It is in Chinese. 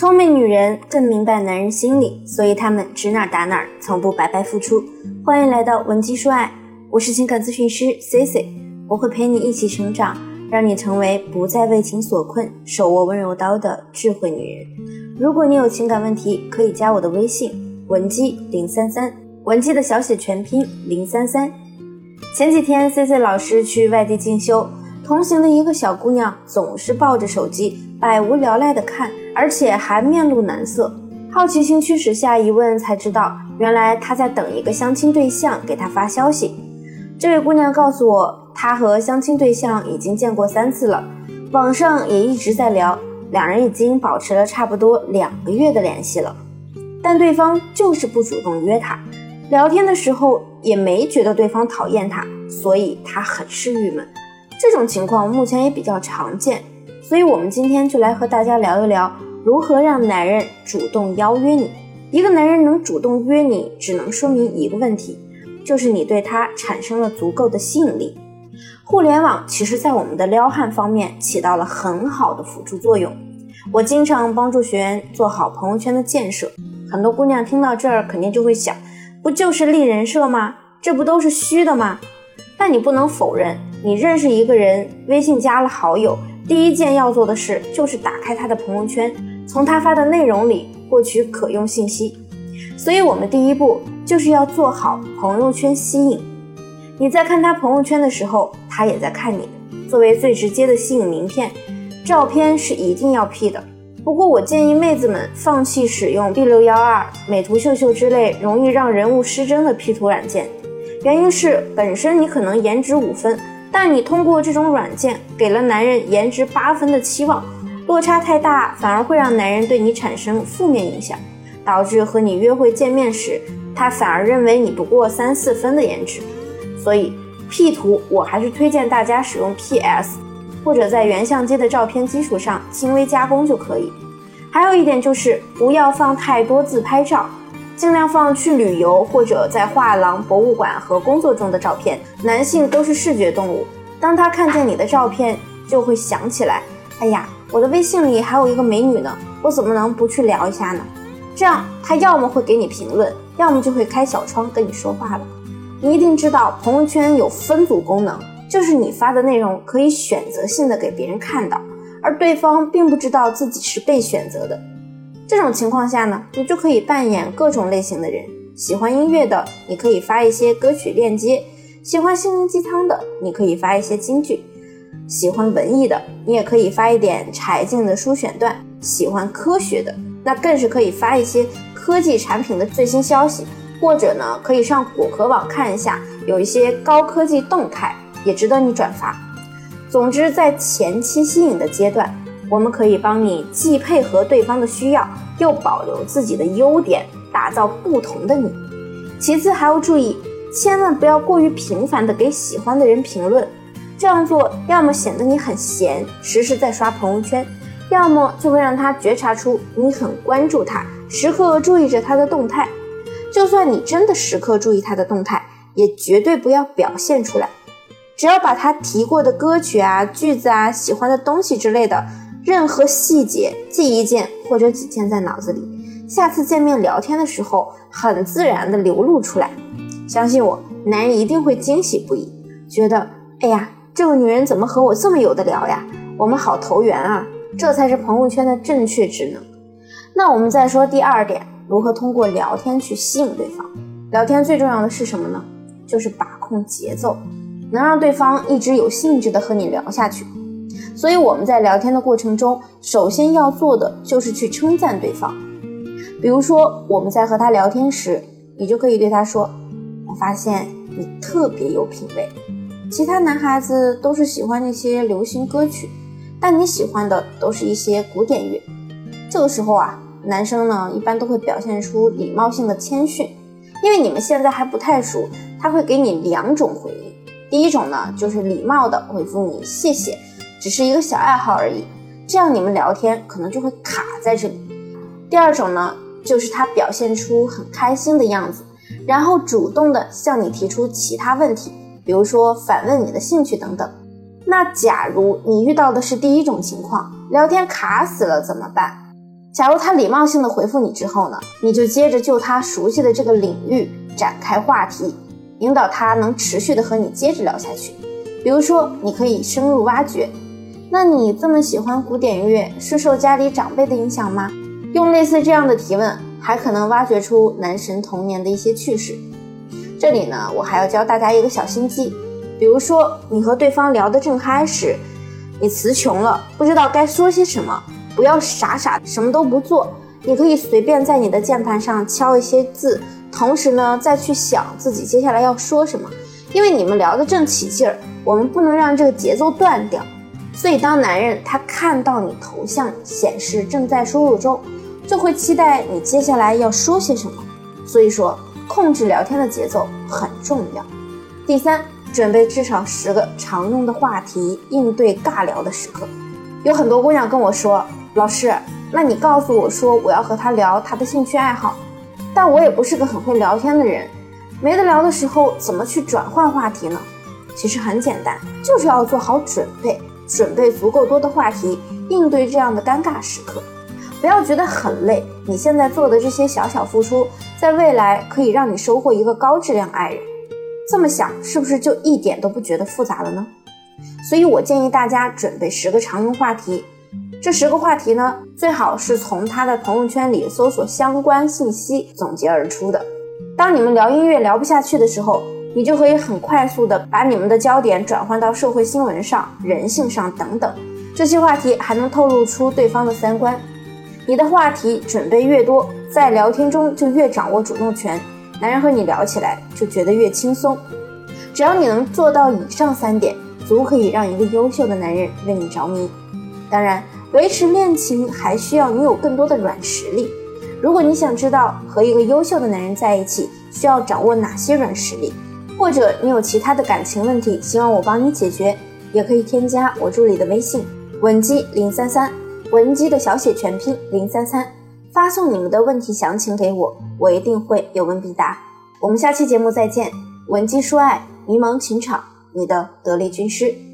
聪明女人更明白男人心理，所以她们指哪打哪，从不白白付出。欢迎来到文姬说爱，我是情感咨询师 C C，我会陪你一起成长，让你成为不再为情所困、手握温柔刀的智慧女人。如果你有情感问题，可以加我的微信文姬零三三，文姬的小写全拼零三三。前几天 C C 老师去外地进修，同行的一个小姑娘总是抱着手机，百无聊赖的看。而且还面露难色，好奇心驱使下一问才知道，原来他在等一个相亲对象给他发消息。这位姑娘告诉我，她和相亲对象已经见过三次了，网上也一直在聊，两人已经保持了差不多两个月的联系了，但对方就是不主动约她，聊天的时候也没觉得对方讨厌她，所以她很是郁闷。这种情况目前也比较常见。所以，我们今天就来和大家聊一聊如何让男人主动邀约你。一个男人能主动约你，只能说明一个问题，就是你对他产生了足够的吸引力。互联网其实在我们的撩汉方面起到了很好的辅助作用。我经常帮助学员做好朋友圈的建设。很多姑娘听到这儿，肯定就会想，不就是立人设吗？这不都是虚的吗？但你不能否认，你认识一个人，微信加了好友。第一件要做的事就是打开他的朋友圈，从他发的内容里获取可用信息。所以，我们第一步就是要做好朋友圈吸引。你在看他朋友圈的时候，他也在看你。作为最直接的吸引名片，照片是一定要 P 的。不过，我建议妹子们放弃使用 B 六幺二、美图秀秀之类容易让人物失真的 P 图软件。原因是本身你可能颜值五分。但你通过这种软件给了男人颜值八分的期望，落差太大，反而会让男人对你产生负面影响，导致和你约会见面时，他反而认为你不过三四分的颜值。所以 P 图我还是推荐大家使用 PS，或者在原相机的照片基础上轻微加工就可以。还有一点就是不要放太多自拍照。尽量放去旅游或者在画廊、博物馆和工作中的照片。男性都是视觉动物，当他看见你的照片，就会想起来：哎呀，我的微信里还有一个美女呢，我怎么能不去聊一下呢？这样他要么会给你评论，要么就会开小窗跟你说话了。你一定知道，朋友圈有分组功能，就是你发的内容可以选择性的给别人看到，而对方并不知道自己是被选择的。这种情况下呢，你就可以扮演各种类型的人。喜欢音乐的，你可以发一些歌曲链接；喜欢心灵鸡汤的，你可以发一些金句；喜欢文艺的，你也可以发一点柴静的书选段；喜欢科学的，那更是可以发一些科技产品的最新消息，或者呢，可以上果壳网看一下，有一些高科技动态也值得你转发。总之，在前期吸引的阶段。我们可以帮你既配合对方的需要，又保留自己的优点，打造不同的你。其次还要注意，千万不要过于频繁的给喜欢的人评论，这样做要么显得你很闲，时时在刷朋友圈，要么就会让他觉察出你很关注他，时刻注意着他的动态。就算你真的时刻注意他的动态，也绝对不要表现出来。只要把他提过的歌曲啊、句子啊、喜欢的东西之类的。任何细节记一件或者几件在脑子里，下次见面聊天的时候，很自然的流露出来。相信我，男人一定会惊喜不已，觉得哎呀，这个女人怎么和我这么有的聊呀？我们好投缘啊！这才是朋友圈的正确职能。那我们再说第二点，如何通过聊天去吸引对方？聊天最重要的是什么呢？就是把控节奏，能让对方一直有兴致的和你聊下去。所以我们在聊天的过程中，首先要做的就是去称赞对方。比如说，我们在和他聊天时，你就可以对他说：“我发现你特别有品味，其他男孩子都是喜欢那些流行歌曲，但你喜欢的都是一些古典乐。”这个时候啊，男生呢一般都会表现出礼貌性的谦逊，因为你们现在还不太熟，他会给你两种回应。第一种呢，就是礼貌的回复你谢谢。只是一个小爱好而已，这样你们聊天可能就会卡在这里。第二种呢，就是他表现出很开心的样子，然后主动的向你提出其他问题，比如说反问你的兴趣等等。那假如你遇到的是第一种情况，聊天卡死了怎么办？假如他礼貌性的回复你之后呢，你就接着就他熟悉的这个领域展开话题，引导他能持续的和你接着聊下去。比如说，你可以深入挖掘，那你这么喜欢古典乐，是受家里长辈的影响吗？用类似这样的提问，还可能挖掘出男神童年的一些趣事。这里呢，我还要教大家一个小心机，比如说你和对方聊得正嗨时，你词穷了，不知道该说些什么。不要傻傻什么都不做，你可以随便在你的键盘上敲一些字，同时呢再去想自己接下来要说什么。因为你们聊得正起劲儿，我们不能让这个节奏断掉。所以当男人他看到你头像显示正在输入中，就会期待你接下来要说些什么。所以说，控制聊天的节奏很重要。第三，准备至少十个常用的话题应对尬聊的时刻。有很多姑娘跟我说。老师，那你告诉我说我要和他聊他的兴趣爱好，但我也不是个很会聊天的人，没得聊的时候怎么去转换话题呢？其实很简单，就是要做好准备，准备足够多的话题应对这样的尴尬时刻。不要觉得很累，你现在做的这些小小付出，在未来可以让你收获一个高质量爱人。这么想是不是就一点都不觉得复杂了呢？所以我建议大家准备十个常用话题。这十个话题呢，最好是从他的朋友圈里搜索相关信息总结而出的。当你们聊音乐聊不下去的时候，你就可以很快速的把你们的焦点转换到社会新闻上、人性上等等。这些话题还能透露出对方的三观。你的话题准备越多，在聊天中就越掌握主动权，男人和你聊起来就觉得越轻松。只要你能做到以上三点，足可以让一个优秀的男人为你着迷。当然。维持恋情还需要你有更多的软实力。如果你想知道和一个优秀的男人在一起需要掌握哪些软实力，或者你有其他的感情问题，希望我帮你解决，也可以添加我助理的微信文姬零三三，文姬的小写全拼零三三，发送你们的问题详情给我，我一定会有问必答。我们下期节目再见，文姬说爱，迷茫情场，你的得力军师。